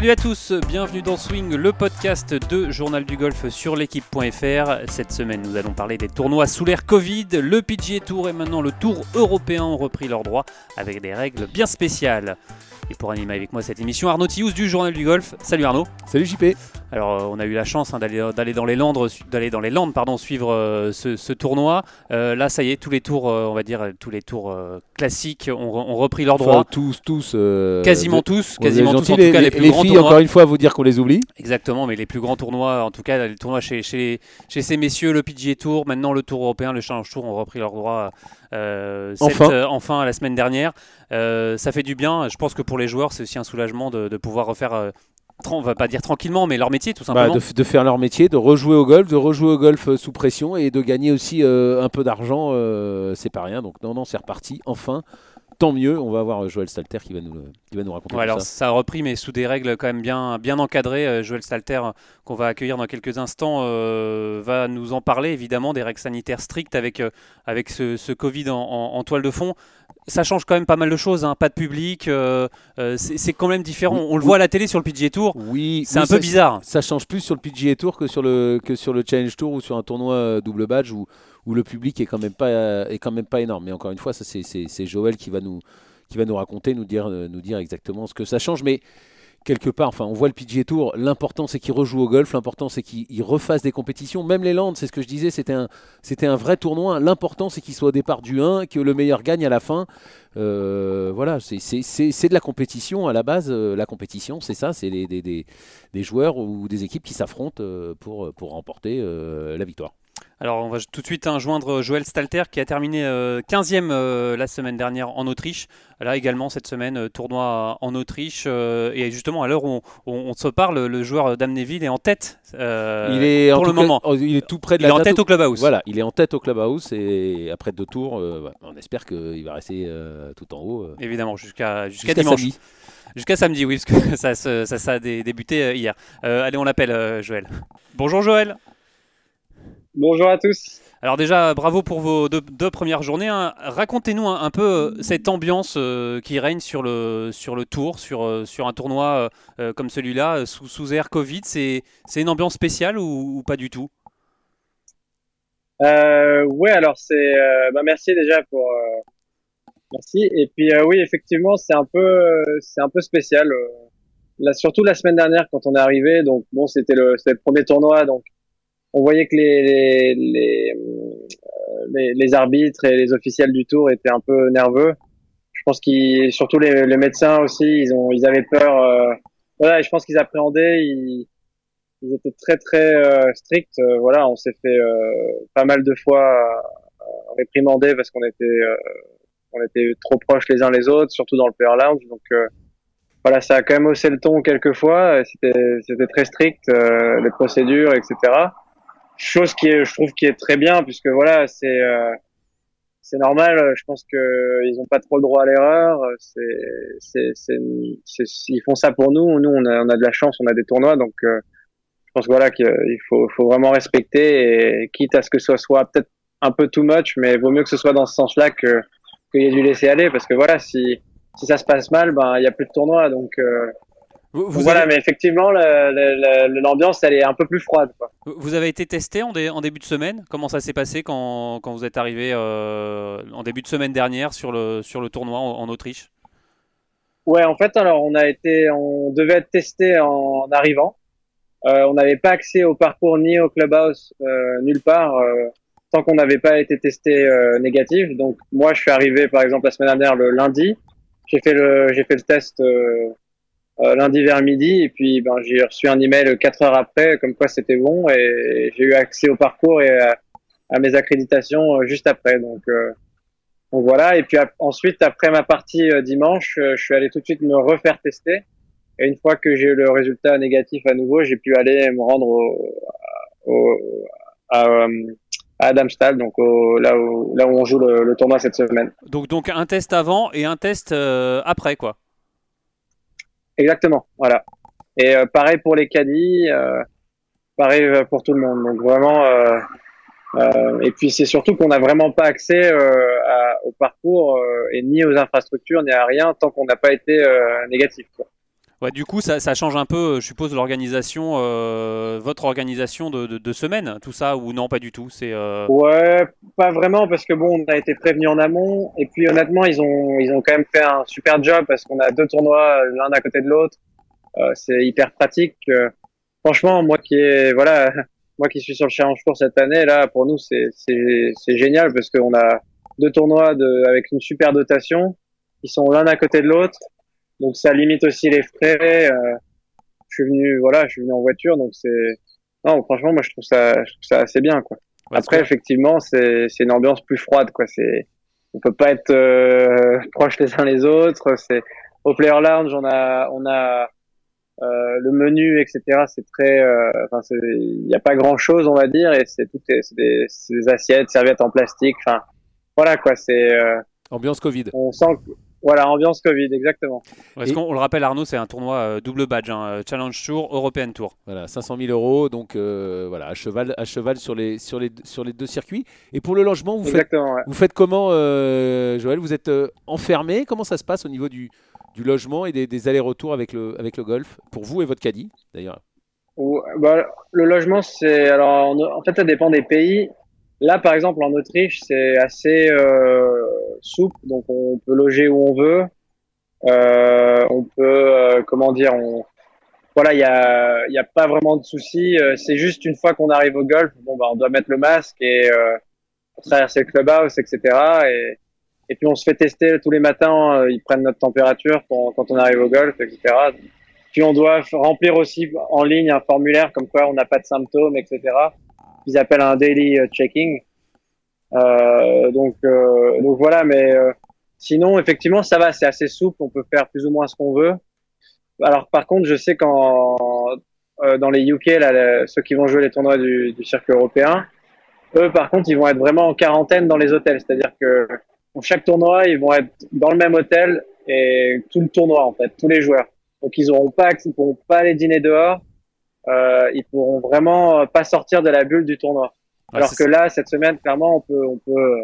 Salut à tous, bienvenue dans Swing, le podcast de Journal du Golf sur l'équipe.fr. Cette semaine, nous allons parler des tournois sous l'ère Covid. Le PGA Tour et maintenant le Tour européen ont repris leurs droits avec des règles bien spéciales. Et pour animer avec moi cette émission, Arnaud Tiouz du Journal du Golf. Salut Arnaud. Salut JP. Alors, euh, on a eu la chance hein, d'aller dans les Landes, d'aller dans les Landes, pardon, suivre euh, ce, tournoi. Euh, là, ça y est, tous les tours, on va dire, tous les tours classiques ont, repris leurs droits. tous, tous. quasiment tous, quasiment tous. En tout cas, les, plus grands filles, encore une fois, vous dire qu'on les oublie. Exactement, mais les plus grands tournois, en tout cas, les tournois chez, chez, chez ces messieurs, le PGA Tour, maintenant le Tour européen, le Challenge Tour ont repris leurs droits. enfin. enfin la semaine dernière. ça fait du bien. Je pense que pour les joueurs, c'est aussi un soulagement de, de pouvoir refaire on va pas dire tranquillement, mais leur métier tout bah, simplement. de, faire leur métier, de rejouer au golf, de rejouer au golf euh, sous pression et de gagner aussi euh, un peu d'argent, euh, c'est pas rien. Donc non, non, c'est reparti. Enfin, tant mieux. On va avoir Joël Stalter qui va nous, qui va nous raconter alors ça. a repris, mais sous des règles quand même bien, bien encadrées. Joël Stalter, qu'on va accueillir dans quelques instants, va nous en parler évidemment des règles sanitaires strictes avec, avec ce, Covid en, toile de fond ça change quand même pas mal de choses, hein. pas de public, euh, euh, c'est quand même différent. on le voit à la télé sur le PGA Tour. Oui, c'est un peu bizarre. Ça change plus sur le PGA Tour que sur le que sur le Challenge Tour ou sur un tournoi euh, double badge où, où le public est quand même pas est quand même pas énorme. Mais encore une fois, c'est Joël qui va nous raconter, nous dire nous dire exactement ce que ça change. Mais quelque part, on voit le PGA Tour, l'important c'est qu'il rejoue au golf, l'important c'est qu'il refasse des compétitions, même les Landes, c'est ce que je disais, c'était un, vrai tournoi, l'important c'est qu'il soit au départ du 1, que le meilleur gagne à la fin. Euh, voilà, c'est de la compétition à la base, euh, la compétition c'est ça, c'est des, des, joueurs ou des équipes qui s'affrontent euh, pour remporter la victoire. Alors, on va tout de suite hein, joindre Joël Stalter qui a terminé 15e euh, euh, la semaine dernière en Autriche. Là également, cette semaine, euh, tournoi en Autriche. et justement, à l'heure où on, se parle, le joueur d'Amnéville est en tête il est, pour le moment. Oh, il est tout près de il est en tête au clubhouse. Voilà, il est en tête au clubhouse et après deux tours, on espère qu'il va rester tout en haut. Évidemment, jusqu'à jusqu'à dimanche. Samedi. Jusqu'à samedi, oui, parce que ça, ça, ça, a débuté hier. allez, on l'appelle Joël. Bonjour Joël. Bonjour à tous. Alors déjà, bravo pour vos deux, premières journées. Hein. Racontez-nous un, peu euh, cette ambiance euh, qui règne sur le, sur le tour, sur, euh, sur un tournoi comme celui-là, sous, sous air Covid. C'est une ambiance spéciale ou, pas du tout? Oui, alors c'est... Bah, merci déjà pour... Merci. Et puis oui, effectivement, c'est un peu, c'est un peu spécial. Là, surtout la semaine dernière quand on est arrivé. Donc bon, c'était le, le premier tournoi, donc on voyait que les, les, euh, les, les, arbitres et les officiels du tour étaient un peu nerveux. Je pense qu'ils, surtout les, les, médecins aussi, ils ont, ils avaient peur. Euh, voilà, je pense qu'ils appréhendaient. Ils, ils étaient très très euh, stricts. Euh, voilà, on s'est fait pas mal de fois réprimander parce qu'on était, on était trop proches les uns les autres, surtout dans le player lounge. Donc voilà, ça a quand même haussé le ton quelques fois. C'était, c'était très strict, les procédures, etc chose qui est, je trouve, qui est très bien puisque voilà, c'est euh, c'est normal. Je pense que ils ont pas trop le droit à l'erreur. C'est, c'est, ils font ça pour nous. Nous, on a, on a de la chance, on a des tournois, donc euh, je pense voilà qu'il faut, faut vraiment respecter et quitte à ce que ce soit peut-être un peu too much, mais vaut mieux que ce soit dans ce sens-là que qu'il y ait du laisser aller parce que voilà, si si ça se passe mal, ben il y a plus de tournoi, donc euh, vous, voilà, mais effectivement, l'ambiance, elle est un peu plus froide. Quoi. Vous avez été testé en, en, début de semaine? Comment ça s'est passé quand, quand, vous êtes arrivé euh, en début de semaine dernière sur le, sur le tournoi en, Autriche? Ouais, en fait, alors on a été, on devait être testé en arrivant. Euh, on n'avait pas accès au parcours ni au clubhouse, euh, nulle part, tant qu'on n'avait pas été testé négatif. Donc moi, je suis arrivé, par exemple, la semaine dernière le lundi. J'ai fait le, j'ai fait le test lundi vers midi. Et puis ben, j'ai reçu un email quatre heures après comme quoi c'était bon. Et j'ai eu accès au parcours et à, mes accréditations euh, juste après. Donc euh, donc voilà. Et puis ensuite après ma partie dimanche je suis allé tout de suite me refaire tester. Et une fois que j'ai eu le résultat négatif à nouveau j'ai pu aller me rendre au, à, à donc là, où, là où on joue le, tournoi cette semaine. Donc, donc un test avant et un test après, quoi Exactement, voilà. Et euh, pareil pour les caddies, euh, pareil euh, pour tout le monde. Donc vraiment, et puis c'est surtout qu'on n'a vraiment pas accès au parcours et ni aux infrastructures ni à rien tant qu'on n'a pas été négatif. Ouais, du coup, ça, ça, change un peu, je suppose, l'organisation, euh, votre organisation de, de, de, semaine, tout ça, ou non, pas du tout c'est euh... Ouais, pas vraiment, parce que bon, on a été prévenu en amont, et puis honnêtement, ils ont, ils ont quand même fait un super job, parce qu'on a deux tournois l'un à côté de l'autre. Euh, c'est hyper pratique. franchement, moi qui est, voilà, moi qui suis sur le Challenge Tour cette année, là, pour nous, c'est, c'est, c'est génial, parce qu'on a deux tournois de, avec une super dotation, ils sont l'un à côté de l'autre donc ça limite aussi les frais. Euh, je suis venu, voilà, je suis venu en voiture, donc c'est non, franchement, moi je trouve ça, je trouve ça assez bien, quoi. Après, effectivement, c'est c'est une ambiance plus froide, quoi. C'est on peut pas être euh, proches les uns les autres. C'est au Player Lounge, on a on a euh, le menu, etc. C'est très, euh, enfin, il n'y a pas grand chose, on va dire, et c'est tout, c'est des, des, assiettes, serviettes en plastique. Enfin, voilà quoi. C'est euh, ambiance Covid. On sent que voilà, ambiance Covid, exactement. Est-ce qu'on le rappelle, Arnaud, c'est un tournoi euh, double badge, hein, euh, Challenge Tour, European Tour. Voilà, 500 000 euros, donc euh, voilà, à cheval, à cheval sur, les, sur, les, sur les deux circuits. Et pour le logement, vous, faites, vous faites comment, Joël? Vous êtes enfermé? Comment ça se passe au niveau du, du logement et des, des allers-retours avec le, avec le golf? Pour vous et votre caddie, d'ailleurs bah, Le logement, c'est. Alors, en fait, ça dépend des pays. Là, par exemple, en Autriche, c'est assez euh, souple, donc on peut loger où on veut. Euh, on peut, euh, comment dire, on, voilà, il y a, y a pas vraiment de soucis. Euh, c'est juste une fois qu'on arrive au golf, bon, bah, on doit mettre le masque et euh, traverser le clubhouse, etc. Et, et puis on se fait tester tous les matins. ils prennent notre température quand on arrive au golf, etc. Puis on doit remplir aussi en ligne un formulaire comme quoi on n'a pas de symptômes, etc qu'ils appellent un daily euh, checking. Euh, donc, euh, donc voilà, mais sinon, effectivement, ça va, c'est assez souple, on peut faire plus ou moins ce qu'on veut. Alors par contre, je sais qu'en dans les UK, là, ceux qui vont jouer les tournois du, du, circuit européen, eux, par contre, ils vont être vraiment en quarantaine dans les hôtels. C'est-à-dire que pour chaque tournoi, ils vont être dans le même hôtel et tout le tournoi, en fait, tous les joueurs. Donc, ils n'auront pas, ils pourront pas aller dîner dehors euh, ils pourront vraiment pas sortir de la bulle du tournoi. Alors que là, cette semaine, clairement, on peut, on peut,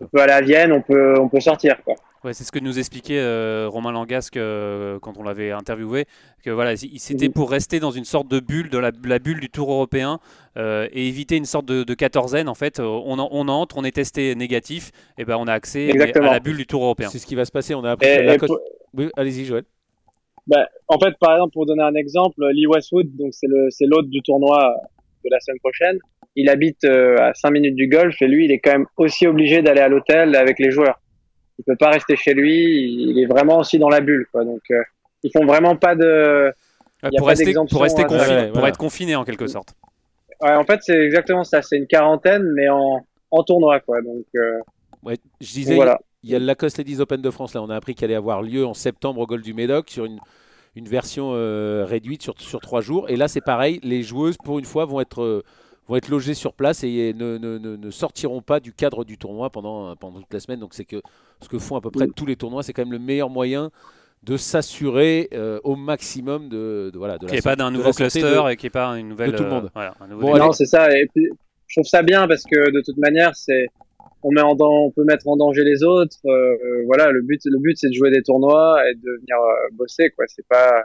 on peut aller à Vienne, on peut, on peut sortir. Quoi. Ouais, c'est ce que nous expliquait euh, Romain Langasque euh, quand on l'avait interviewé, que voilà, c'était mhm. pour rester dans une sorte de bulle, de la, bulle du Tour européen, euh, et éviter une sorte de, de quatorzaine. En fait, on, on, entre, on est testé négatif, et ben on a accès à la bulle du Tour européen. C'est ce qui va se passer. On a appris. La oui, allez-y, Joël. Bah, en fait, par exemple, pour donner un exemple, Lee Westwood, donc c'est le c'est l'hôte du tournoi de la semaine prochaine. Il habite euh, à 5 minutes du golf et lui, il est quand même aussi obligé d'aller à l'hôtel avec les joueurs. Il peut pas rester chez lui. Il est vraiment aussi dans la bulle, quoi. Donc, euh, ils font vraiment pas de. pour, rester, pour rester confiné, pour être confiné en quelque sorte. Ouais, en fait, c'est exactement ça. C'est une quarantaine, mais en, en tournoi, quoi. Donc. Euh, ouais, je disais. Voilà. Il y a le Lacoste Ladies Open de France, là, on a appris qu'elle allait avoir lieu en septembre au Golf du Médoc sur une, une version euh, réduite sur, sur trois jours. Et là, c'est pareil, les joueuses, pour une fois, vont être, euh, vont être logées sur place et ne, ne, ne, sortiront pas du cadre du tournoi pendant, pendant toute la semaine. Donc, c'est que ce que font à peu près tous les tournois, c'est quand même le meilleur moyen de s'assurer euh, au maximum de, de voilà de qu'il n'y ait pas d'un nouveau cluster et qu'il n'y ait pas une nouvelle de tout le monde. Voilà, bon, non, c'est ça. Et puis, je trouve ça bien parce que de toute manière, c'est on met en on peut mettre en danger les autres. Euh, euh, voilà, le but, le but, c'est de jouer des tournois et de venir euh, bosser, quoi. C'est pas,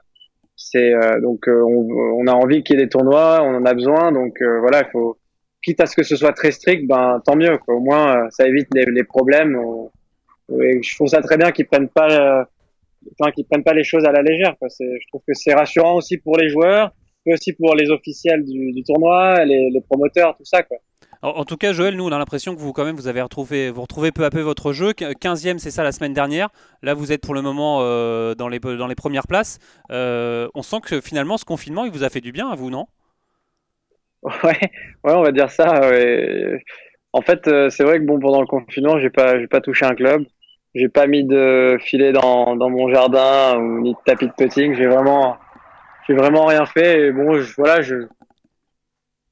c'est donc on, on, a envie qu'il y ait des tournois, on en a besoin, donc voilà, il faut, quitte à ce que ce soit très strict, ben tant mieux, quoi. Au moins, ça évite les, les problèmes. et je trouve ça très bien qu'ils prennent pas, enfin qu'ils prennent pas les choses à la légère. Quoi. Je trouve que c'est rassurant aussi pour les joueurs, mais aussi pour les officiels du, du tournoi, les, les promoteurs, tout ça, quoi. En, tout cas, Joël, nous, on a l'impression que vous, quand même, vous avez retrouvé, vous retrouvez peu à peu votre jeu. 15e, c'est ça la semaine dernière. Là, vous êtes pour le moment euh, dans, les, dans les premières places. Euh, on sent que finalement, ce confinement, il vous a fait du bien à vous, non? Ouais, ouais, on va dire ça. En fait, euh, c'est vrai que bon, pendant le confinement, j'ai pas, pas touché un club. J'ai pas mis de filet dans, dans mon jardin ou ni de tapis de putting. J'ai vraiment, vraiment rien fait. Et bon, voilà, je,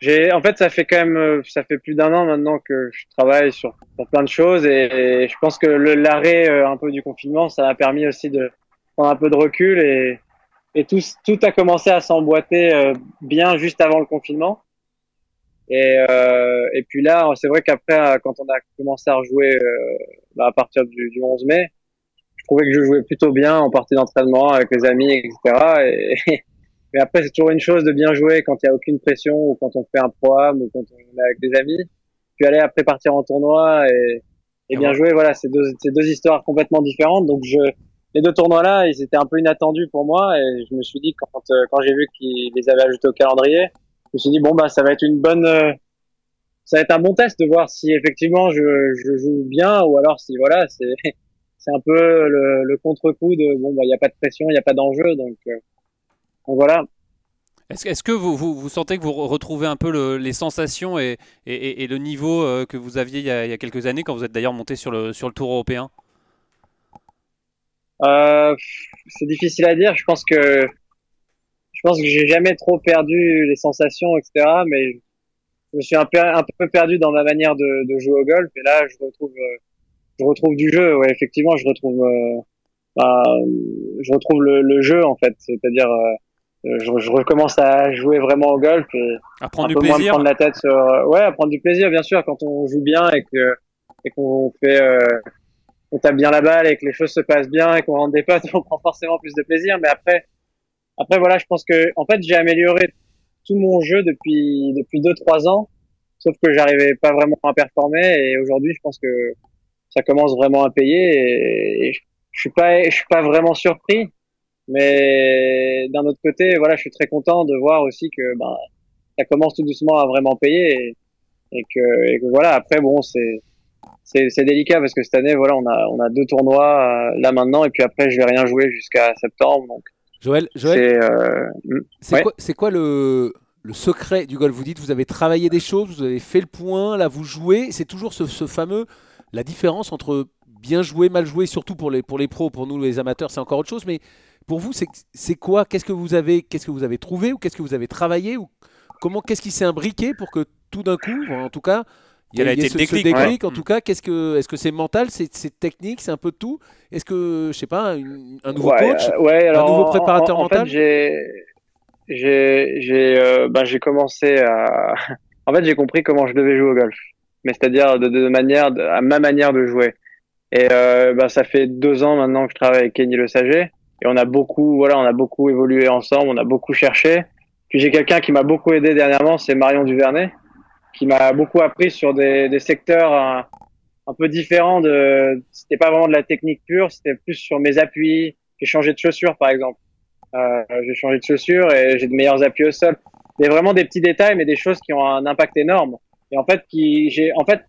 j'ai, en fait, ça fait quand même, euh, ça fait plus d'un an maintenant que je travaille sur, plein de choses et, je pense que le, l'arrêt euh, un peu du confinement, ça a permis aussi de prendre un peu de recul et, et tout, tout a commencé à s'emboîter euh, bien juste avant le confinement. Et, euh, et puis là, c'est vrai qu'après, quand on a commencé à rejouer bah, à partir du, du 11 mai, je trouvais que je jouais plutôt bien en partie d'entraînement avec les amis, etc. Et, mais après, c'est toujours une chose de bien jouer quand il y a aucune pression ou quand on fait un programme ou quand on est avec des amis. Puis aller après partir en tournoi et, et bien jouer, voilà, c'est deux, c'est deux histoires complètement différentes. Donc je, les deux tournois-là, ils étaient un peu inattendus pour moi et je me suis dit quand, quand j'ai vu qu'ils les avaient ajoutés au calendrier, je me suis dit bon bah ça va être une bonne, ça va être un bon test de voir si effectivement je, je joue bien ou alors si voilà c'est c'est un peu le, le contre-coup de bon bah il y a pas de pression, il n'y a pas d'enjeu donc, euh, donc voilà. Est-ce est que vous, vous, vous, sentez que vous retrouvez un peu le, les sensations et, et, et, le niveau euh, que vous aviez il y, a, il y, a, quelques années quand vous êtes d'ailleurs monté sur le, sur le tour européen? Euh, C'est difficile à dire. Je pense que je pense que j'ai jamais trop perdu les sensations, etc. Mais je me suis un peu, un peu perdu dans ma manière de, de jouer au golf. Et là, je retrouve euh, je retrouve du jeu. Ouais, effectivement, je retrouve, euh, bah, je retrouve le, le, jeu en fait. C'est-à-dire, euh, je, je, recommence à jouer vraiment au golf et à prendre un du peu plaisir. Moins prendre la tête sur, euh, ouais, à prendre du plaisir, bien sûr, quand on joue bien et que et qu'on fait, euh, on tape bien la balle et que les choses se passent bien et qu'on rentre des potes, on prend forcément plus de plaisir. Mais après, après voilà, je pense que en fait, j'ai amélioré tout mon jeu depuis depuis deux trois ans, sauf que j'arrivais pas vraiment à performer et aujourd'hui, je pense que ça commence vraiment à payer et, je suis pas je suis pas vraiment surpris mais d'un autre côté voilà je suis très content de voir aussi que ben ça commence tout doucement à vraiment payer et, et que, et que voilà après bon c'est c'est délicat parce que cette année voilà on a on a deux tournois euh, là maintenant et puis après je vais rien jouer jusqu'à septembre donc Joël Joël c'est euh, quoi c'est quoi le le secret du golf? Vous dites vous avez travaillé des choses vous avez fait le point là vous jouez c'est toujours ce, ce fameux la différence entre bien jouer, mal jouer, surtout pour les, pour les pros, pour nous les amateurs, c'est encore autre chose. Mais pour vous, c'est quoi? Qu'est-ce que vous avez, qu'est-ce que vous avez trouvé ou qu'est-ce que vous avez travaillé ou comment Qu'est-ce qui s'est imbriqué pour que tout d'un coup, en tout cas, il y a, été ce, déclic, En tout cas, qu'est-ce que, est-ce que c'est mental, c'est technique, c'est un peu de tout? Est-ce que, je sais pas, un nouveau coach, ouais, alors, un nouveau préparateur en, en, mental? fait, j'ai, j'ai, euh, ben, j'ai commencé à, en fait, j'ai compris comment je devais jouer au golf. Mais c'est-à-dire de, de, manière, de, à ma manière de jouer. Et euh, bah, ça fait deux ans maintenant que je travaille avec Kenny Le Saget, et on a beaucoup, voilà, on a beaucoup évolué ensemble, on a beaucoup cherché. Puis j'ai quelqu'un qui m'a beaucoup aidé dernièrement, c'est Marion Duvernay, qui m'a beaucoup appris sur des, des secteurs un, un, peu différents. De, c'était pas vraiment de la technique pure, c'était plus sur mes appuis. J'ai changé de chaussures, par exemple. Euh, j'ai changé de chaussures et j'ai de meilleurs appuis au sol. C'est vraiment des petits détails, mais des choses qui ont un impact énorme. Et en fait, qui, j'ai, en fait,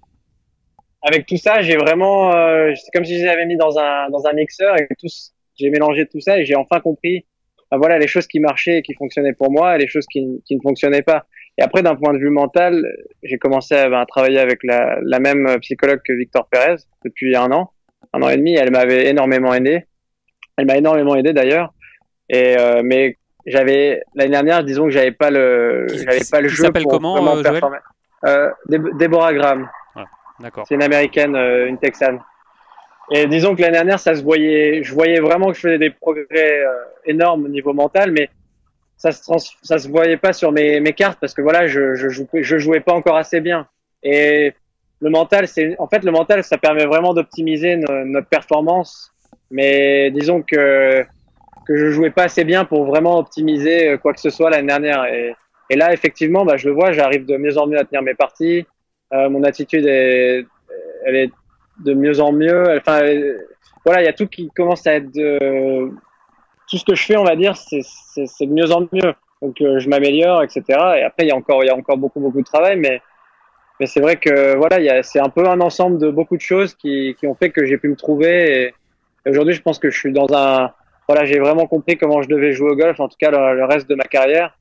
avec tout ça, j'ai vraiment, euh, c'est comme si j'avais mis dans un dans un mixeur et tout, j'ai mélangé tout ça et j'ai enfin compris, ben voilà, les choses qui marchaient et qui fonctionnaient pour moi et les choses qui, qui ne fonctionnaient pas. Et après, d'un point de vue mental, j'ai commencé à, ben, travailler avec la, la même psychologue que Victor Pérez depuis un an, un an et demi. Elle m'avait énormément aidé. Elle m'a énormément aidé d'ailleurs. Et euh, mais j'avais l'année dernière, disons que j'avais pas le, j'avais pas le jeu s'appelle pour comment, vraiment euh, performer. Euh, Deborah Graham. D'accord. C'est une américaine, euh, une texane. Et disons que l'année dernière, ça se voyait, je voyais vraiment que je faisais des progrès euh, énormes au niveau mental, mais ça se trans, ça se voyait pas sur mes, mes cartes parce que voilà, je, je, jouais, pas encore assez bien. Et le mental, c'est, en fait, le mental, ça permet vraiment d'optimiser no, notre performance. Mais disons que, que je jouais pas assez bien pour vraiment optimiser euh, quoi que ce soit l'année dernière. Et, et là, effectivement, bah, je le vois, j'arrive de mieux en mieux à tenir mes parties. Euh, mon attitude est, elle est de mieux en mieux. Enfin, voilà, il y a tout qui commence à être de... tout ce que je fais, on va dire, c'est de mieux en mieux. Donc, euh, je m'améliore, etc. Et après, il y a encore, il y a encore beaucoup, beaucoup de travail, mais mais c'est vrai que voilà, c'est un peu un ensemble de beaucoup de choses qui, qui ont fait que j'ai pu me trouver. Et, et aujourd'hui, je pense que je suis dans un voilà, j'ai vraiment compris comment je devais jouer au golf, en tout cas le, le reste de ma carrière,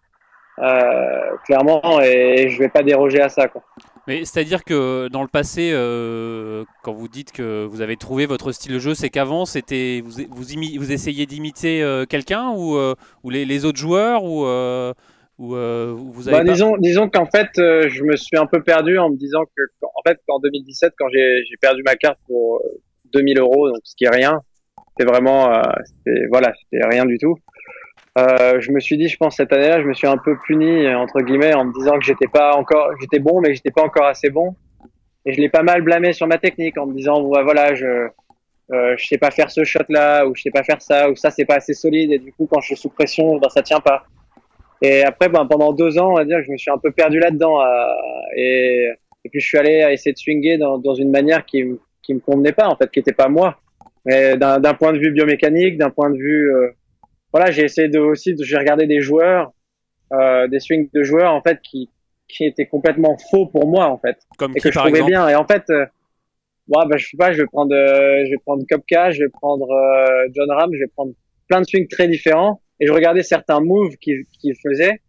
euh, clairement, et, et je vais pas déroger à ça. Quoi. Mais c'est-à-dire que dans le passé, euh, quand vous dites que vous avez trouvé votre style de jeu, c'est qu'avant, c'était vous, vous, vous essayez d'imiter euh, quelqu'un ou, euh, ou les, les, autres joueurs ou, ou vous avez bah, disons, disons qu'en fait, je me suis un peu perdu en me disant que, en fait, en 2017, quand j'ai perdu ma carte pour 2000 euros, donc ce qui est rien, c'était vraiment, voilà, c'était rien du tout. Euh, je me suis dit, je pense cette année-là, je me suis un peu puni entre guillemets en me disant que j'étais pas encore, j'étais bon, mais j'étais pas encore assez bon. Et je l'ai pas mal blâmé sur ma technique en me disant, voilà, je, euh, je sais pas faire ce shot là, ou je sais pas faire ça, ou ça c'est pas assez solide, et du coup quand je suis sous pression, ben ça tient pas. Et après, ben, pendant deux ans, on va dire, je me suis un peu perdu là-dedans, et, et puis je suis allé à essayer de swinger dans, dans une manière qui, qui me convenait pas en fait, qui était pas moi. Mais d'un point de vue biomécanique, d'un point de vue, euh, voilà, j'ai essayé de aussi, j'ai regardé des joueurs, euh, des swings de joueurs en fait qui qui étaient complètement faux pour moi en fait, Comme et qui, que je par trouvais exemple? bien. Et en fait, euh, ouais, bah, je sais pas, je vais prendre, euh, je vais prendre Kopka, je vais prendre euh, John Ram, je vais prendre plein de swings très différents. Et je regardais certains moves qu'il qu'il faisait.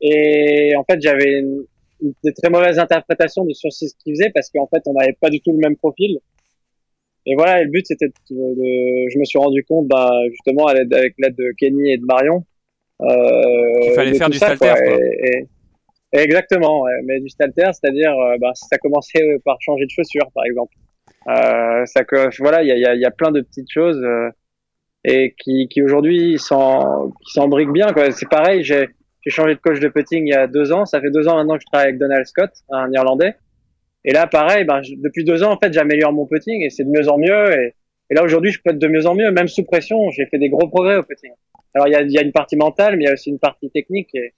Et en fait, j'avais une, une- des très mauvaises interprétations de sur ce qu'il faisait parce qu'en fait, on n'avait pas du tout le même profil. Et voilà, le but c'était de, de- je me suis rendu compte, bah, justement, à l'aide- avec l'aide de Kenny et de Marion, euh, Qu'il fallait faire du ça, stalter, quoi. Et, et- et exactement, ouais, mais du stalter, c'est-à-dire, euh, bah, ça commençait par changer de chaussures, par exemple. Euh, ça, que, voilà, il y a, il y, a, y a plein de petites choses euh, et qui, qui aujourd'hui s'en, qui s'embriquent bien. Quoi. C'est pareil, j'ai, j'ai changé de coach de putting il y a deux ans. Ça fait deux ans maintenant que je travaille avec Donald Scott, un Irlandais. Et là, pareil, ben, je- depuis deux ans, en fait, j'améliore mon putting et c'est de mieux en mieux. Et, et là, aujourd'hui, je putte de mieux en mieux, même sous pression. J'ai fait des gros progrès au putting. Alors, il y a, y a une partie mentale, mais il y a aussi une partie technique. Et...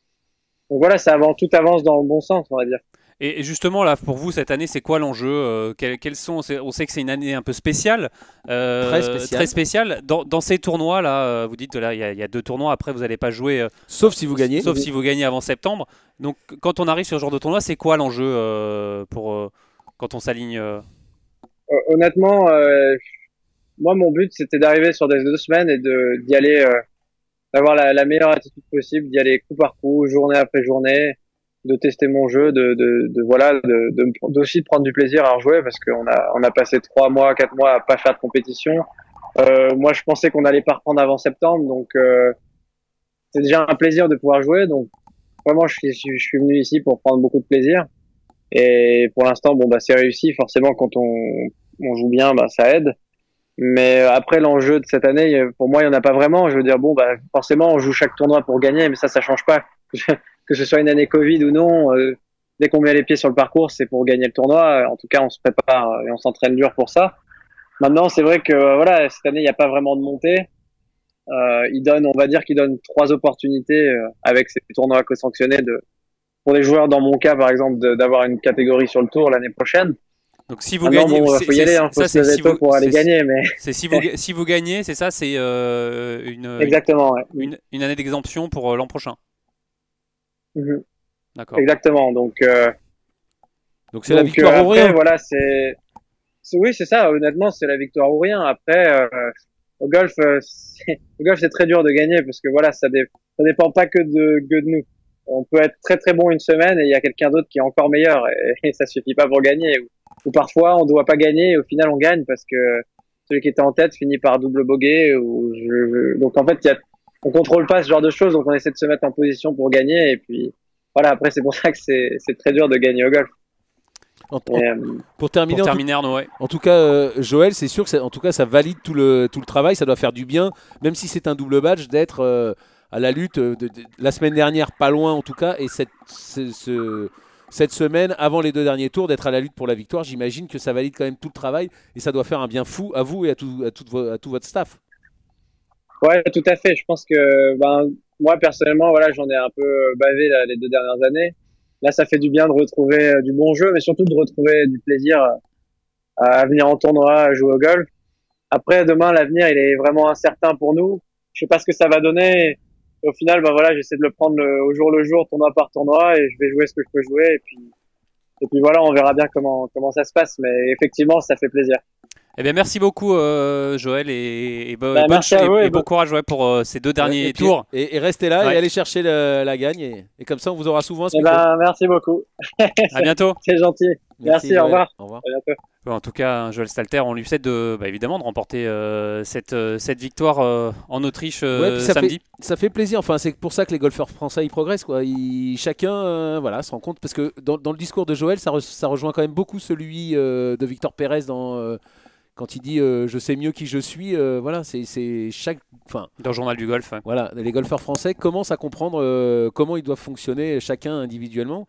Donc voilà, ça avance, tout avance dans le bon sens, on va dire. Et justement, là, pour vous, cette année, c'est quoi l'enjeu Euh, quels, quels sont On sait que c'est une année un peu spéciale. euh, Très spéciale. très spéciale. Dans, dans ces tournois-là, euh, vous dites, là, il y, a- il y a deux tournois. Après, vous n'allez pas jouer, euh, Sauf si vous gagnez. sauf si vous gagnez avant septembre. Donc, quand on arrive sur ce genre de tournoi, c'est quoi l'enjeu euh, pour euh, quand on s'aligne honnêtement, euh, moi, mon but, c'était d'arriver sur des deux semaines et d'y aller, euh, d'avoir la, la meilleure attitude possible, d'y aller coup par coup, journée après journée, de tester mon jeu, de, de, de voilà, de, d'aussi de prendre du plaisir à rejouer parce qu'on a, on a passé trois mois, quatre mois à pas faire de compétition. Euh, moi, je pensais qu'on allait pas reprendre avant septembre, donc euh, c'est déjà un plaisir de pouvoir jouer. Donc vraiment, je suis, je suis venu ici pour prendre beaucoup de plaisir. Et pour l'instant, bon bah c'est réussi. Forcément, quand on, on joue bien, bah ça aide. Mais euh, après l'enjeu de cette année, euh, pour moi, il y en a pas vraiment. Je veux dire, bon bah forcément, on joue chaque tournoi pour gagner, mais ça, ça change pas. Que ce soit une année Covid ou non, euh, dès qu'on met les pieds sur le parcours, c'est pour gagner le tournoi. En tout cas, on se prépare euh, et on s'entraîne dur pour ça. Maintenant, c'est vrai que euh, voilà, cette année, il n'y a pas vraiment de montée. Euh, il donne, on va dire qu'il donne trois opportunités euh, avec ces tournois co-sanctionnés de pour les joueurs, dans mon cas par exemple, d'avoir une catégorie sur le tour l'année prochaine. Donc, si vous Maintenant, gagnez, bon, c'est- faut y c'est- aller, hein, faut ça, se c'est lever si tôt vous- pour aller c'est- gagner, mais c'est si vous, ga- si vous gagnez, c'est ça, c'est euh, une, exactement, ouais. une, une année d'exemption pour euh, l'an prochain. Mhm. D'accord. exactement. Donc, euh, Donc c'est la victoire euh, ou après, rien. Voilà, c'est, oui, c'est ça. Honnêtement, c'est la victoire ou rien. Après, euh, au golf, euh, c'est- au golf, c'est très dur de gagner parce que voilà, ça, dé- ça dépend pas que de, que de nous. On peut être très très bon une semaine et il y a quelqu'un d'autre qui est encore meilleur et, et ça suffit pas pour gagner. Ou, ou parfois, on doit pas gagner et au final, on gagne parce que celui qui était en tête finit par double bogey. Ou je- donc en fait, il y a, on contrôle pas ce genre de choses, donc on essaie de se mettre en position pour gagner et puis voilà. Après, c'est pour ça que c'est c'est très dur de gagner au golf. En- en- Et, euh, pour terminer, Pour en tout- terminer, Arnaud, ouais. En tout cas, euh, Joël, c'est sûr que ça, en tout cas, ça valide tout le, tout le travail. Ça doit faire du bien, même si c'est un double badge, d'être euh, à la lutte de- de- la semaine dernière, pas loin en tout cas, et cette, ce- ce- cette semaine, avant les deux derniers tours, d'être à la lutte pour la victoire. J'imagine que ça valide quand même tout le travail et ça doit faire un bien fou à vous et à tout, à tout, vo- à tout votre staff. Ouais, tout à fait. Je pense que ben moi personnellement, voilà, j'en ai un peu bavé là, les deux dernières années. Là, ça fait du bien de retrouver euh, du bon jeu, mais surtout de retrouver du plaisir euh, à venir en tournoi, à jouer au golf. Après, demain, l'avenir, il est vraiment incertain pour nous. Je sais pas ce que ça va donner. Au final, ben voilà, j'essaie de le prendre au jour le jour, tournoi par tournoi, et je vais jouer ce que je peux jouer. Et puis, et puis voilà, on verra bien comment comment ça se passe. Mais effectivement, ça fait plaisir. Eh bien, merci beaucoup, euh, Joël, et, et bo- Bah, ch- vous, et et bon bo- courage ouais, pour euh, ces deux derniers et, puis- tours. et, et restez là Ouais. et allez chercher le- la gagne. Et, et comme ça, on vous aura souvent. ce Eh micro. ben, merci beaucoup. À bientôt. C'est gentil. merci, au Joël. revoir. Au revoir. À bientôt. Bon, en tout cas, Joël Stalter, on lui souhaite de, bah, évidemment de remporter euh, cette, euh, cette victoire euh, en Autriche euh, Ouais, ça samedi. ça fait plaisir. Enfin, c'est pour ça que les golfeurs français ils progressent. Quoi. Ils- chacun, euh, voilà, se rend compte parce que dans, dans le discours de Joël, ça, re- ça rejoint quand même beaucoup celui euh, de Victor Pérez dans euh, quand il dit euh, je sais mieux qui je suis. euh, voilà, c'est chaque, enfin, Dans le journal du golf. ouais. voilà, les golfeurs français commencent à comprendre euh, comment ils doivent fonctionner chacun individuellement.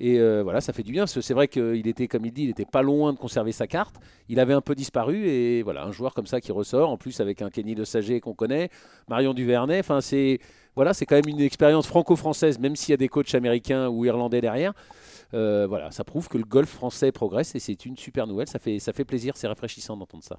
Et voilà, ça fait du bien. C'est vrai qu'il était, comme il dit, il était pas loin de conserver sa carte. Il avait un peu disparu et voilà, un joueur comme ça qui ressort, en plus avec un Kenny Le Saget qu'on connaît, Marion Duvernay. Enfin, c'est voilà, c'est quand même une expérience franco-française, même s'il y a des coachs américains ou irlandais derrière. Euh, voilà, ça prouve que le golf français progresse et c'est une super nouvelle. Ça fait, ça fait plaisir, c'est rafraîchissant d'entendre ça.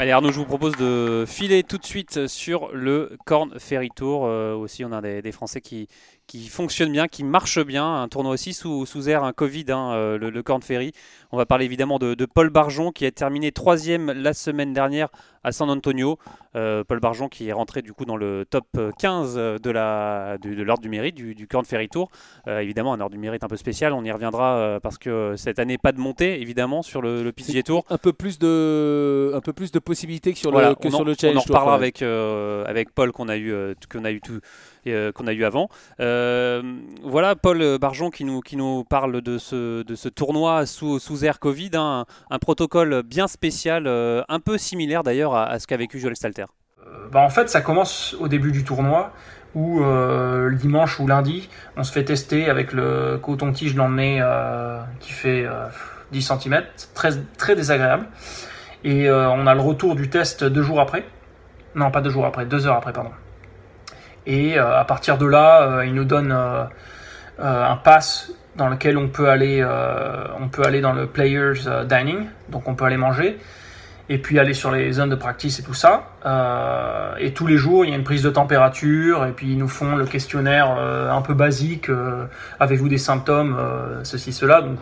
Allez Arnaud, je vous propose de filer tout de suite sur le Corn Ferry Tour. Euh, aussi, on a des, Français qui, qui fonctionnent bien, qui marchent bien. Un tournoi aussi sous, sous air, un Covid, hein, euh, le Corn Ferry. On va parler évidemment de, de Paul Barjon qui a terminé troisième la semaine dernière à San Antonio. Euh, Paul Barjon qui est rentré du coup dans le top 15 de la de, de l'ordre du mérite du, du Corn Ferry Tour. Euh, évidemment, un ordre du mérite un peu spécial. On y reviendra euh, parce que cette année pas de montée évidemment sur le, le PGA Tour. Un peu plus de, un peu plus de possibilités que sur Voilà, le, que on sur en, le Challenge on en reparlera avec, avec Paul qu'on a eu, qu'on a eu tout. qu'on a eu avant. Voilà Paul Barjon qui nous, qui nous parle de ce, de ce tournoi sous, sous air Covid, hein, un, protocole bien spécial, euh, un peu similaire d'ailleurs à, ce qu'a vécu Joel Stalter. Euh, bah, en fait, ça commence au début du tournoi où euh, le dimanche ou lundi, on se fait tester avec le coton-tige le nez qui fait euh, 10 cm, très, très désagréable. Et on a le retour du test deux jours après. Non, pas deux jours après, deux heures après, pardon. Et à partir de là, il nous donne un pass dans lequel on peut aller, euh, on peut aller dans le players euh, dining, donc on peut aller manger et puis aller sur les zones de practice et tout ça. Euh, et tous les jours, il y a une prise de température, et puis ils nous font le questionnaire un peu basique. Avez-vous des symptômes, ceci, cela. Donc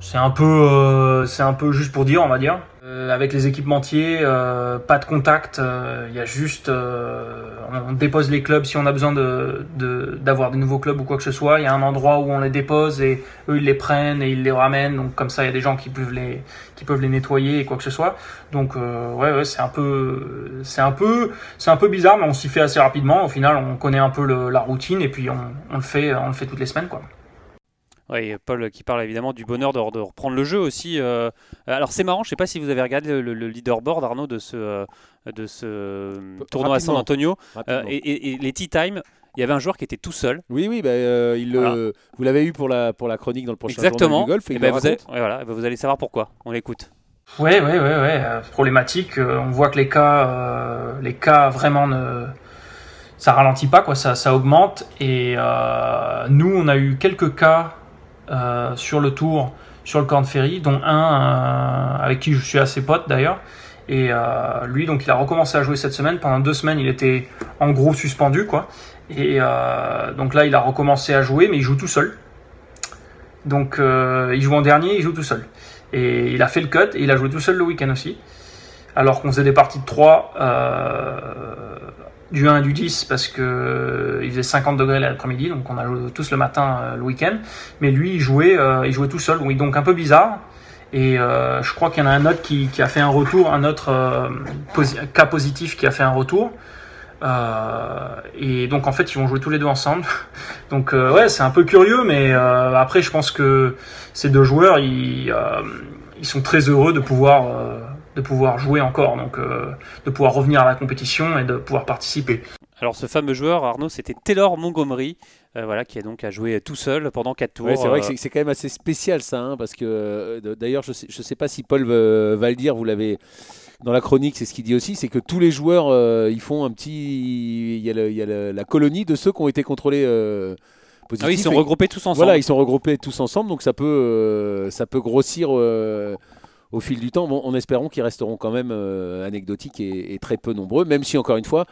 c'est un peu, c'est un peu juste pour dire, on va dire. Euh, avec les équipementiers, euh, pas de contact. euh, Il y a juste, on dépose les clubs si on a besoin de de- d'avoir des nouveaux clubs ou quoi que ce soit. Il y a un endroit où on les dépose et eux ils les prennent et ils les ramènent. Donc comme ça, il y a des gens qui peuvent les qui peuvent les nettoyer et quoi que ce soit. Donc ouais, ouais c'est un peu, c'est un peu, c'est un peu bizarre, mais on s'y fait assez rapidement. Au final, on connaît un peu le- la routine et puis on, on le fait, on le fait toutes les semaines, quoi. Oui, Paul qui parle évidemment du bonheur de, de reprendre le jeu aussi. euh, alors c'est marrant, je sais pas si vous avez regardé le, le- le leaderboard Arnaud de ce, euh, de ce tournoi à San. Antonio Euh, et, et- et les tea time. Il y avait un joueur qui était tout seul. Oui, oui, bah, euh, il le- Voilà. vous l'avez eu pour la, pour la chronique dans le prochain Exactement. journal du golf. Et Et il ben, vous, allez, ouais, voilà, vous allez savoir pourquoi. On l'écoute. Ouais, ouais, ouais, ouais. euh, problématique. euh, on voit que les cas, euh, les cas vraiment ne, ça ralentit pas, quoi. Ça, ça augmente. Et euh, nous, on a eu quelques cas euh, sur le tour, sur le Corn Ferry, dont un euh, avec qui je suis assez pote d'ailleurs. Et euh, lui, donc, il a recommencé à jouer cette semaine. Pendant deux semaines, il était en gros suspendu, quoi. Et donc là, il a recommencé à jouer, mais il joue tout seul. Donc, il joue en dernier, il joue tout seul. Et il a fait le cut et il a joué tout seul le week-end aussi. Alors qu'on faisait des parties de 3 euh, du 1 et du 10 parce que euh, il faisait 50 degrés l'après-midi, donc on a joué tous le matin euh, le week-end. Mais lui, il jouait, euh, il jouait tout seul, oui, donc un peu bizarre. Et euh, je crois qu'il y en a un autre qui, qui a fait un retour, un autre euh, posi- cas positif qui a fait un retour. Et donc en fait, ils vont jouer tous les deux ensemble. Donc ouais, c'est un peu curieux, mais après, je pense que ces deux joueurs, ils, ils sont très heureux de pouvoir, de pouvoir jouer encore, donc euh, de pouvoir revenir à la compétition et de pouvoir participer. Alors ce fameux joueur, Arnaud, c'était Taylor Montgomery, euh, voilà, qui a donc à jouer tout seul pendant 4 tours. Ouais, c'est vrai euh, que c'est- c'est quand même assez spécial ça, hein, parce que euh, d'ailleurs je sais, je sais pas si Paul va, va le dire, vous l'avez dans la chronique, c'est ce qu'il dit aussi, c'est que tous les joueurs euh, ils font un petit, il y a, le- il y a le- la colonie de ceux qui ont été contrôlés euh, positifs. ah oui, ils sont et- regroupés tous ensemble. Voilà, ils sont regroupés tous ensemble, donc ça peut, euh, ça peut grossir euh, au fil du temps, bon, en espérant qu'ils resteront quand même euh, anecdotiques et, et très peu nombreux, même si encore une fois,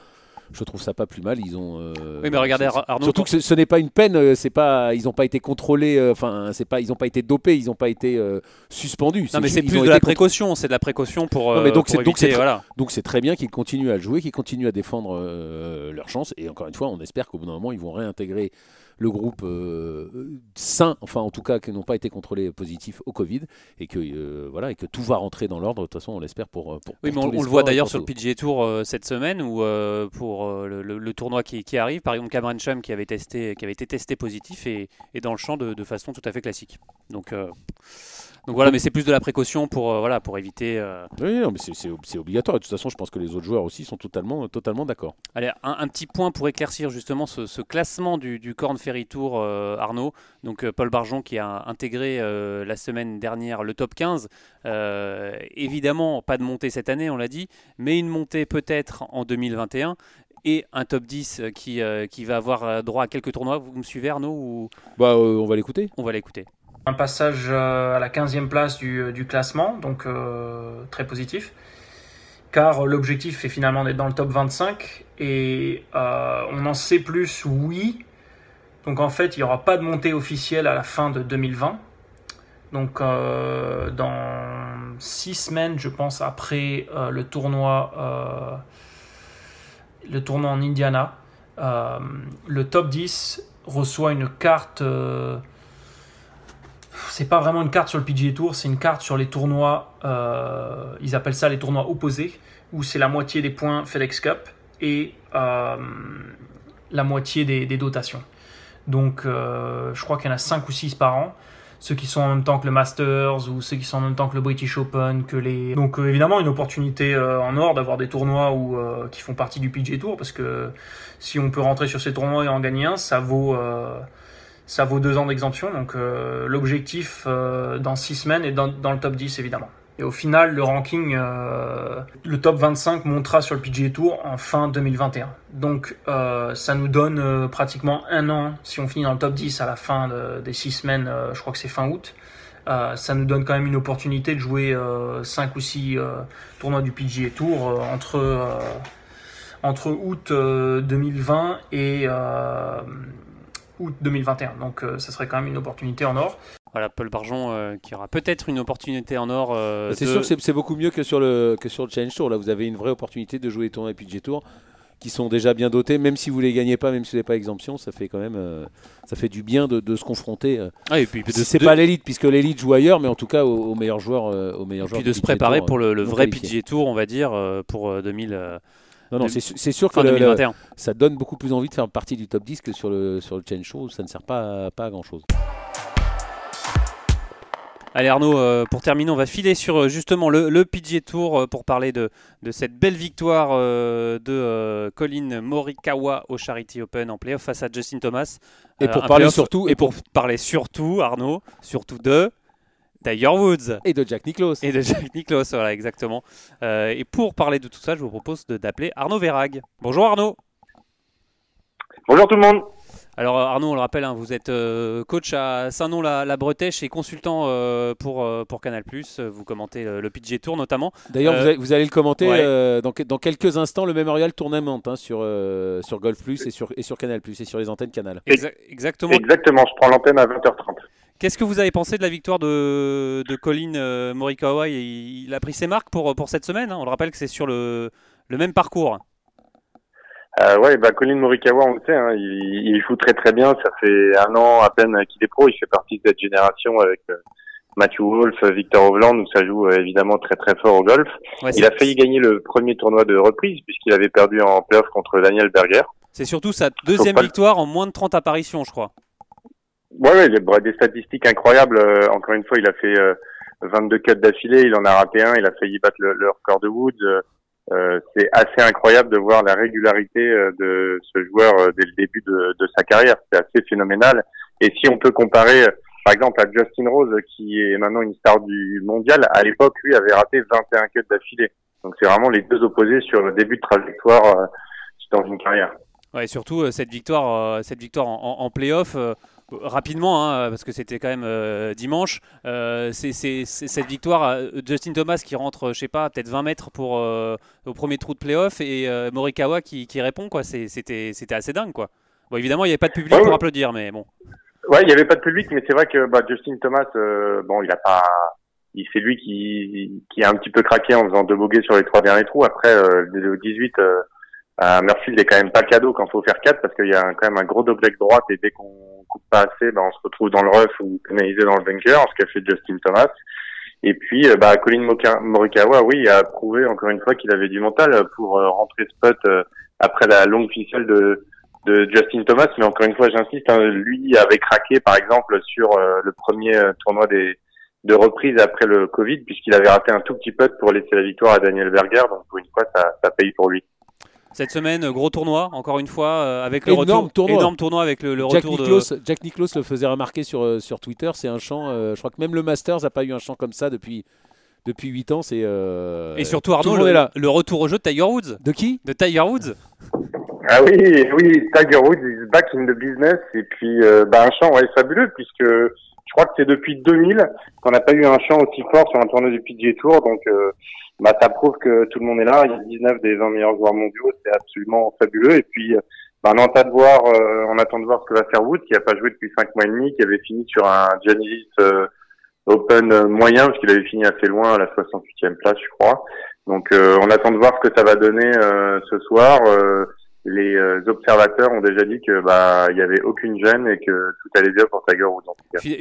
je trouve ça pas plus mal. Ils ont. euh, Oui, mais regardez, Arnaud, Surtout que ce, ce n'est pas une peine, euh, c'est pas, ils n'ont pas été contrôlés, euh, enfin, c'est pas, ils n'ont pas été dopés, ils n'ont pas été euh, suspendus. Non, mais c'est plus de la précaution, c'est de la précaution pour, Non, mais donc c'est- donc c'est très- voilà. Donc c'est très bien qu'ils continuent à jouer, qu'ils continuent à défendre leur chance. Et encore une fois, on espère qu'au bout d'un moment, ils vont réintégrer le groupe sain, enfin en tout cas qui n'ont pas été contrôlés positifs au Covid et que voilà et que tout va rentrer dans l'ordre. De toute façon, on l'espère pour, pour, Oui, mais on, le voit d'ailleurs sur le PGA Tour cette semaine ou pour le, tournoi qui, qui, arrive. Par exemple, Cameron Chum qui avait testé, qui avait été testé positif et, et dans le champ de, de, façon tout à fait classique. Donc donc voilà, mais c'est plus de la précaution pour, euh, voilà, pour éviter. Euh, oui, non, mais c'est obligatoire. De toute façon, je pense que les autres joueurs aussi sont totalement, totalement d'accord. Allez, un, petit point pour éclaircir justement ce, classement du, du, Corn Ferry Tour, euh, Arnaud. Donc Paul Barjon qui a intégré la semaine dernière le top 15. évidemment, pas de montée cette année, on l'a dit, mais une montée peut-être en 2021 et un top 10 qui, qui va avoir droit à quelques tournois. Vous me suivez Arnaud ou... bah, On va l'écouter. On va l'écouter un passage euh, à la 15e place du, euh, du classement, donc euh, très positif. Car l'objectif est finalement d'être dans le top 25 et on en sait plus, oui. Donc en fait, il n'y aura pas de montée officielle à la fin de 2020. Donc dans six semaines, je pense, après le tournoi, le tournoi en Indiana, le top 10 reçoit une carte c'est pas vraiment une carte sur le PGA Tour, c'est une carte sur les tournois, euh, ils appellent ça les tournois opposés, où c'est la moitié des points FedEx Cup et euh, la moitié des, dotations. Donc euh, je crois qu'il y en a 5 ou 6 par an, ceux qui sont en même temps que le Masters ou ceux qui sont en même temps que le British Open, que les... Donc évidemment une opportunité en or d'avoir des tournois où, qui font partie du PGA Tour, parce que si on peut rentrer sur ces tournois et en gagner un, ça vaut ça vaut deux ans d'exemption. Donc euh, l'objectif euh, dans six semaines est dans, le top 10 évidemment. Et au final, le ranking, euh, le top 25 montera sur le PGA Tour en fin 2021. Donc ça nous donne pratiquement un an, si on finit dans le top 10 à la fin des six semaines, je crois que c'est fin août, ça nous donne quand même une opportunité de jouer 5 ou 6 tournois du PGA Tour entre, entre août 2020 et août 2021. Donc euh, ça serait quand même une opportunité en or. Voilà, Paul Barjon euh, qui aura peut-être une opportunité en or. Euh, c'est sûr que c'est beaucoup mieux que sur, le, que sur le Challenge Tour. Là, vous avez une vraie opportunité de jouer les tournois PG Tour qui sont déjà bien dotés, même si vous les gagnez pas, même si vous n'avez pas exemption, ça fait quand même, ça fait du bien de, se confronter. Ah, et puis c'est pas l'élite puisque l'élite joue ailleurs, mais en tout cas aux, meilleurs joueurs, aux meilleurs et joueurs. Puis de, se préparer pour le, vrai PG Tour, on va dire, pour 2000. Non, non, c'est sûr que ça donne beaucoup plus envie de faire partie du top 10 que sur le, sur le chain show, ça ne sert pas, pas à grand chose. Allez Arnaud, euh, pour terminer, on va filer sur euh, justement le, le PGA Tour euh, pour parler de, de, cette belle victoire de Colin Morikawa au Charity Open en playoff face à Justin Thomas. Et pour parler surtout, et pour parler surtout Arnaud, surtout de Tiger Woods. Et de Jack Nicklaus. Et de Jack Nicklaus, voilà, exactement. Euh, et pour parler de tout ça, je vous propose d'appeler Arnaud Verrag. Bonjour Arnaud. Bonjour tout le monde. Alors Arnaud, on le rappelle, hein, vous êtes euh, coach à Saint-Nom-la-Bretèche et consultant euh, pour, pour Canal+. Vous commentez le PGA Tour notamment. D'ailleurs, vous, allez le commenter dans, dans, quelques instants, le Memorial Tournament hein, sur, sur Golf Plus et sur, et sur Canal+, et sur les antennes Canal. exactement. Exactement, je prends l'antenne à 20h30. Qu'est-ce que vous avez pensé de la victoire de, de Colin euh, Morikawa? Il, a pris ses marques pour, pour cette semaine. Hein. On le rappelle que c'est sur le, le, même parcours. Euh, ouais, bah Colin Morikawa, on le sait, hein, il, il, joue très très bien. Ça fait un an à peine qu'il est pro. Il fait partie de cette génération avec euh, Matthew Wolf, Victor Hovland, où ça joue euh, évidemment très très fort au golf. il a failli gagner le premier tournoi de reprise puisqu'il avait perdu en playoff contre Daniel Berger. C'est surtout sa deuxième victoire en moins de 30 apparitions, je crois. Ouais, il a des statistiques incroyables. Euh, encore une fois, il a fait 22 euh, cuts d'affilée, il en a raté un, il a failli battre le, record de Woods. Euh, c'est assez incroyable de voir la régularité de ce joueur dès le début de, de sa carrière. C'est assez phénoménal. Et si on peut comparer, par exemple, à Justin Rose, qui est maintenant une star du mondial, à l'époque, lui avait raté 21 cuts d'affilée. Donc c'est vraiment les deux opposés sur le début de trajectoire dans une carrière. Ouais, et surtout cette victoire, cette victoire en, en playoff rapidement, hein, parce que c'était quand même euh, dimanche, euh, c'est cette victoire, euh, Justin Thomas qui rentre, je sais pas, peut-être 20 mètres pour, au premier trou de playoff et Morikawa qui, qui répond, quoi. C'était assez dingue, quoi. Bon, évidemment, il n'y avait pas de public pour applaudir, mais bon. Ouais, il n'y avait pas de public, mais c'est vrai que bah, Justin Thomas, bon, il a pas. C'est lui qui, qui a un petit peu craqué en faisant deux bogeys sur les trois derniers trous. Après, le 18, euh, Murphy, il est quand même pas cadeau quand faut faire 4 parce qu'il y a quand même un gros double droite et dès qu'on pas assez, bah, on se retrouve dans le rough ou pénalisé dans le bunker, ce qu'a fait Justin Thomas. Et puis, euh, bah, Colin Morikawa, oui, a prouvé encore une fois qu'il avait du mental pour euh, rentrer spot euh, après la longue ficelle de, de Justin Thomas. Mais encore une fois, j'insiste, hein, lui avait craqué, par exemple, sur le premier tournoi des de reprise après le Covid, puisqu'il avait raté un tout petit putt pour laisser la victoire à Daniel Berger. Donc, pour une fois, ça, ça paye pour lui. Cette semaine, gros tournoi, encore une fois, euh, avec le Énorme retour. tournoi. Énorme tournoi avec le, le Jack retour Nicklaus, de. Jack Nicklaus le faisait remarquer sur, euh, sur Twitter, c'est un chant, euh, je crois que même le Masters n'a pas eu un chant comme ça depuis, depuis 8 ans. C'est, euh, Et surtout, tout Arnaud, le là. le retour au jeu de Tiger Woods. De qui? De Tiger Woods. Ah oui, oui, Tiger Woods is back in the business. Et puis, euh, bah, un chant ouais, fabuleux, puisque je crois que c'est depuis 2000 qu'on n'a pas eu un chant aussi fort sur un tournoi du PGA Tour. Donc, euh, bah, ça prouve que tout le monde est là. Il y a 19 des 20 meilleurs joueurs mondiaux. C'est absolument fabuleux. Et puis, euh, bah, on attend de voir, euh, on attend de voir ce que va faire Woods, qui a pas joué depuis 5 mois et demi, qui avait fini sur un Genesis euh, Open euh, moyen, parce qu'il avait fini assez loin à la 68e place, je crois. Donc, on attend de voir ce que ça va donner ce soir. Les euh, observateurs ont déjà dit que bah il y avait aucune gêne et que tout allait bien pour Tiger Woods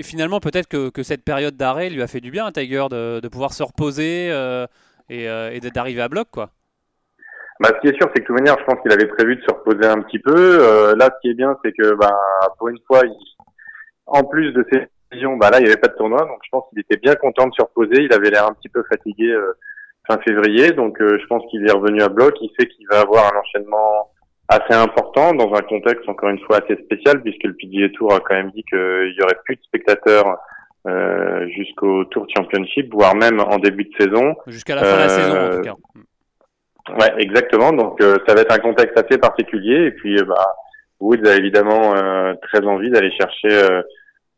Finalement, peut-être que, que cette période d'arrêt lui a fait du bien à Tiger de, de pouvoir se reposer euh, et, euh, et d'arriver à bloc, quoi. Bah, ce qui est sûr, c'est que de toute manière, je pense qu'il avait prévu de se reposer un petit peu. Euh, là, ce qui est bien, c'est que bah pour une fois, il- en plus de ses décisions, bah là, il n'y avait pas de tournoi, donc je pense qu'il était bien content de se reposer. Il avait l'air un petit peu fatigué euh, fin février, donc euh, je pense qu'il est revenu à bloc. Il sait qu'il va avoir un enchaînement assez important dans un contexte encore une fois assez spécial puisque le PGA Tour a quand même dit qu'il y aurait plus de spectateurs euh, jusqu'au Tour Championship, voire même en début de saison. Jusqu'à la fin de la Euh, saison, en tout cas. Ouais, exactement. Donc euh, ça va être un contexte assez particulier et puis euh, bah Woods a évidemment euh, très envie d'aller chercher euh,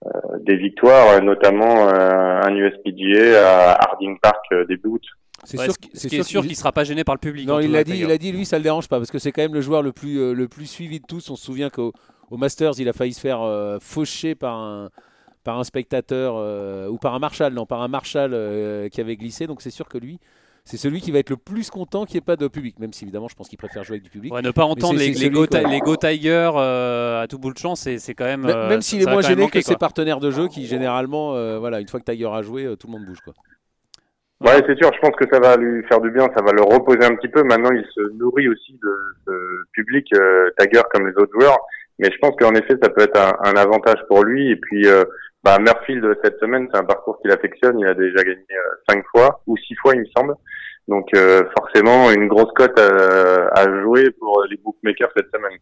euh, des victoires, euh, notamment euh, un USPGA à Harding Park euh, début août. C'est Ouais, sûr, ce qui- qu'il- est sûr ne sera pas gêné par le public. Non, il l'a dit, il a dit, lui, ça le dérange pas parce que c'est quand même le joueur le plus, euh, le plus suivi de tous. On se souvient qu'au au Masters, il a failli se faire euh, faucher par un, par un spectateur euh, ou par un marshal, non, par un marshal qui avait glissé. Donc c'est sûr que lui, c'est celui qui va être le plus content qu'il n'y ait pas de public, même si évidemment, je pense qu'il préfère jouer avec du public. Ouais, ne pas entendre les, les, go, les go euh, à tout bout de champ, c'est quand même. Euh, même s'il est moins gêné que ses partenaires de jeu qui généralement, euh, voilà, une fois que Tiger a joué, tout le monde bouge. Quoi. Ouais, c'est sûr. Je pense que ça va lui faire du bien. Ça va le reposer un petit peu. Maintenant, il se nourrit aussi de ce public euh, Tiger comme les autres joueurs. Mais je pense qu'en effet, ça peut être un, un avantage pour lui. Et puis, euh, bah, cette semaine, c'est un parcours qu'il affectionne. Il a déjà gagné euh, cinq fois ou six fois, il me semble. Donc, euh, forcément, une grosse cote à, à jouer pour les bookmakers cette semaine.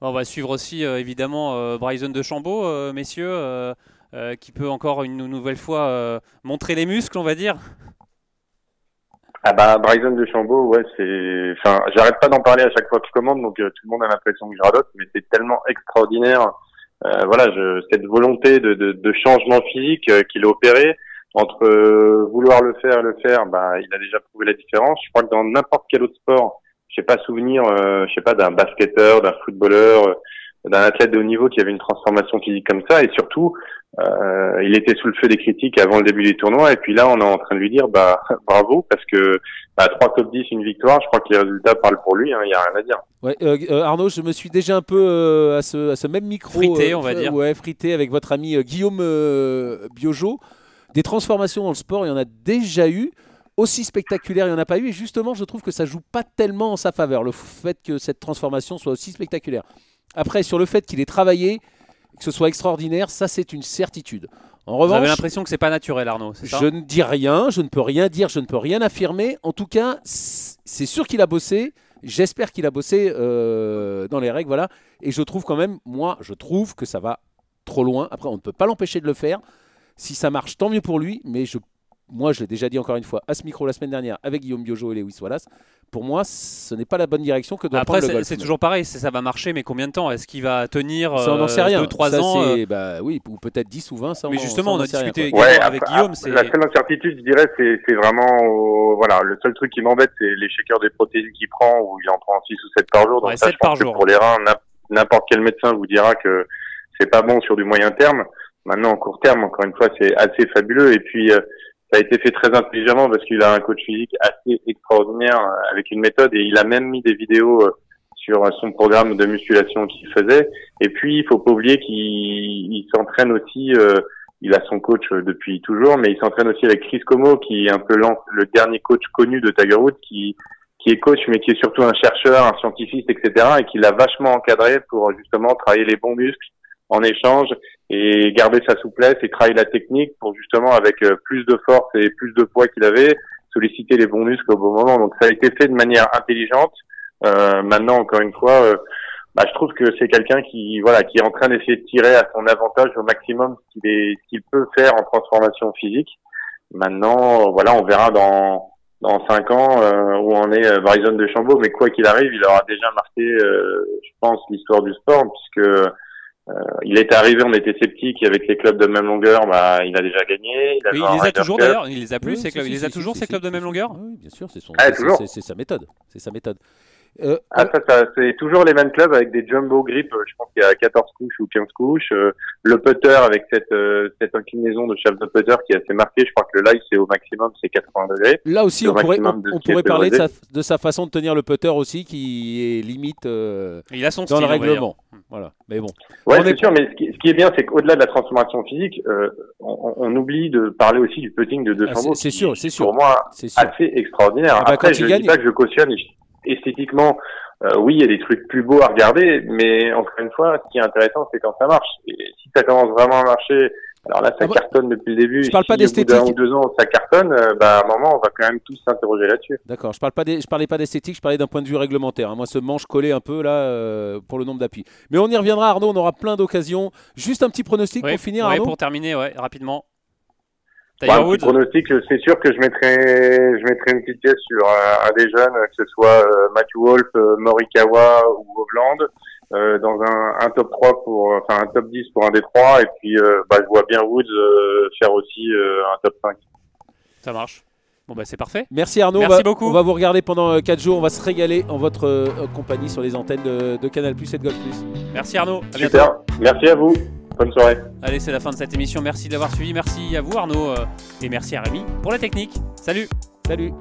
On va suivre aussi euh, évidemment euh, Bryson de Chambaud, euh, messieurs, euh, euh, qui peut encore une nouvelle fois euh, montrer les muscles, on va dire. Ah bah Bryson de Chambaud, ouais, c'est, enfin, j'arrête pas d'en parler à chaque fois que je commande, donc euh, tout le monde a l'impression que je radote, mais c'est tellement extraordinaire. Euh, voilà, je, cette volonté de, de, de changement physique euh, qu'il a opéré entre euh, vouloir le faire et le faire, bah il a déjà prouvé la différence. Je crois que dans n'importe quel autre sport, je sais pas souvenir, euh, je sais pas d'un basketteur, d'un footballeur, d'un athlète de haut niveau qui avait une transformation physique comme ça, et surtout, euh, il était sous le feu des critiques avant le début des tournois, et puis là, on est en train de lui dire, bah bravo, parce que bah, 3 top 10, une victoire, je crois que les résultats parlent pour lui, hein, il y a rien à dire. Ouais, euh, euh, Arnaud, je me suis déjà un peu euh, à, ce, à ce même micro. Frité, euh, on va dire. Ouais, frité avec votre ami euh, Guillaume euh, Biojo. Des transformations dans le sport, il y en a déjà eu. Aussi spectaculaire, il n'y en a pas eu. Et justement, je trouve que ça joue pas tellement en sa faveur, le fait que cette transformation soit aussi spectaculaire. Après, sur le fait qu'il ait travaillé, que ce soit extraordinaire, ça c'est une certitude. En Vous avez revanche, l'impression que c'est pas naturel, Arnaud, ça? Je ne dis rien, je ne peux rien dire, je ne peux rien affirmer. En tout cas, c'est sûr qu'il a bossé. J'espère qu'il a bossé euh, dans les règles, voilà. Et je trouve quand même, moi, je trouve que ça va trop loin. Après, on ne peut pas l'empêcher de le faire. Si ça marche, tant mieux pour lui. Mais je, moi, je l'ai déjà dit encore une fois à ce micro la semaine dernière avec Guillaume Biojo et Lewis Wallace. Pour moi, ce n'est pas la bonne direction que doit Après, prendre le c'est golf. c'est toujours pareil, ça va marcher, mais combien de temps? Est-ce qu'il va tenir Ça, on n'en sait rien. 2-3 Ça, ans euh, c'est- bah, oui, ou peut-être 10 ou 20. Ça, Mais on- justement, ça, on a rien, discuté avec Guillaume, la seule incertitude, je dirais, c'est, vraiment, voilà, le seul truc qui m'embête, c'est les shakers des protéines qu'il prend, où il en prend 6 ou 7 par jour. Donc Ouais, ça, 7 je pense par que jour. pour les reins, n'im- n'importe quel médecin vous dira que c'est pas bon sur du moyen terme. Maintenant, en court terme, encore une fois, c'est assez fabuleux. Et puis, euh, ça a été fait très intelligemment parce qu'il a un coach physique assez extraordinaire euh, avec une méthode et il a même mis des vidéos euh, sur son programme de musculation qu'il faisait. Et puis, il faut pas oublier qu'il s'entraîne aussi. Euh, il a son coach depuis toujours, mais il s'entraîne aussi avec Chris Como, qui est un peu le dernier coach connu de Tiger Woods, qui qui est coach, mais qui est surtout un chercheur, un scientifique, etc., et qui l'a vachement encadré pour justement travailler les bons muscles en échange et garder sa souplesse et travailler la technique pour justement avec euh, plus de force et plus de poids qu'il avait solliciter les bons muscles au bon moment. Donc ça a été fait de manière intelligente. Euh, maintenant, encore une fois, euh, bah, je trouve que c'est quelqu'un qui voilà qui est en train d'essayer de tirer à son avantage au maximum ce qu'il est qu'il peut faire en transformation physique. Maintenant, voilà, on verra dans dans cinq ans euh, où on est euh, de Chambaud, mais quoi qu'il arrive, il aura déjà marqué, euh, je pense, l'histoire du sport, puisque il est arrivé, on était sceptique avec les clubs de même longueur, bah, il a déjà gagné. Il, il les a toujours d'ailleurs, il les a plus, ces clubs, il les a toujours ces clubs de même longueur? Oui, bien sûr, c'est son, Ah, c'est- toujours. c'est- c'est sa méthode, c'est sa méthode. Euh, Ah, ça, ça, c'est toujours les mêmes clubs avec des jumbo grips. euh, Je pense qu'il y a 14 couches ou 15 couches. Euh, le putter avec cette, euh, cette inclinaison de chef de putter qui est assez marquée. Je crois que le live, c'est au maximum, c'est 80 degrés. Là aussi, au on pourrait, on, pourrait parler de sa, autorisé. de sa façon de tenir le putter aussi, qui est limite euh, Il a son dans style, le règlement. Voilà. Mais bon. Ouais, c'est est- sûr, mais ce qui, ce qui est bien, c'est qu'au-delà de la transformation physique, euh, on, on oublie de parler aussi du putting de De Ah, Chambaud. c'est- sûr, c'est sûr. Pour moi, C'est sûr. assez extraordinaire. Ah bah, Après, quand je ne gagne- dis pas que je cautionne esthétiquement. euh, oui, il y a des trucs plus beaux à regarder, mais encore une fois, ce qui est intéressant, c'est quand ça marche. Et si ça commence vraiment à marcher, alors là, ça Ah bah, cartonne depuis le début. je parle si pas au bout d'un d'esthétique. ou deux ans, ça cartonne, euh, bah, à un moment, on va quand même tous s'interroger là-dessus. D'accord. Je parle pas des- je parlais pas d'esthétique, je parlais d'un point de vue réglementaire. hein. Moi, ce manche collé un peu là euh, pour le nombre d'appuis. Mais on y reviendra, Arnaud. On aura plein d'occasions. Juste un petit pronostic pour finir, ouais, Arnaud. pour terminer, ouais, rapidement. Un petit Woods, pronostic, c'est sûr que je mettrai, je mettrai une petite pièce sur un des jeunes, que ce soit euh, Matthew Wolf, euh, Morikawa ou Hovland, euh, dans un, un top 3 pour, enfin un top 10 pour un des trois, et puis euh, bah, je vois bien Woods euh, faire aussi euh, un top 5. ça marche. Bon bah c'est parfait. Merci Arnaud. Merci on va, beaucoup. On va vous regarder pendant 4 jours. On va se régaler en votre euh, compagnie sur les antennes de, de Canal Plus et de Golf Plus. Merci Arnaud. À bientôt. Super, merci à vous, bonne soirée. Allez, c'est la fin de cette émission. Merci de l'avoir suivi. Merci à vous Arnaud euh, et merci à Rémi pour la technique. Salut. Salut.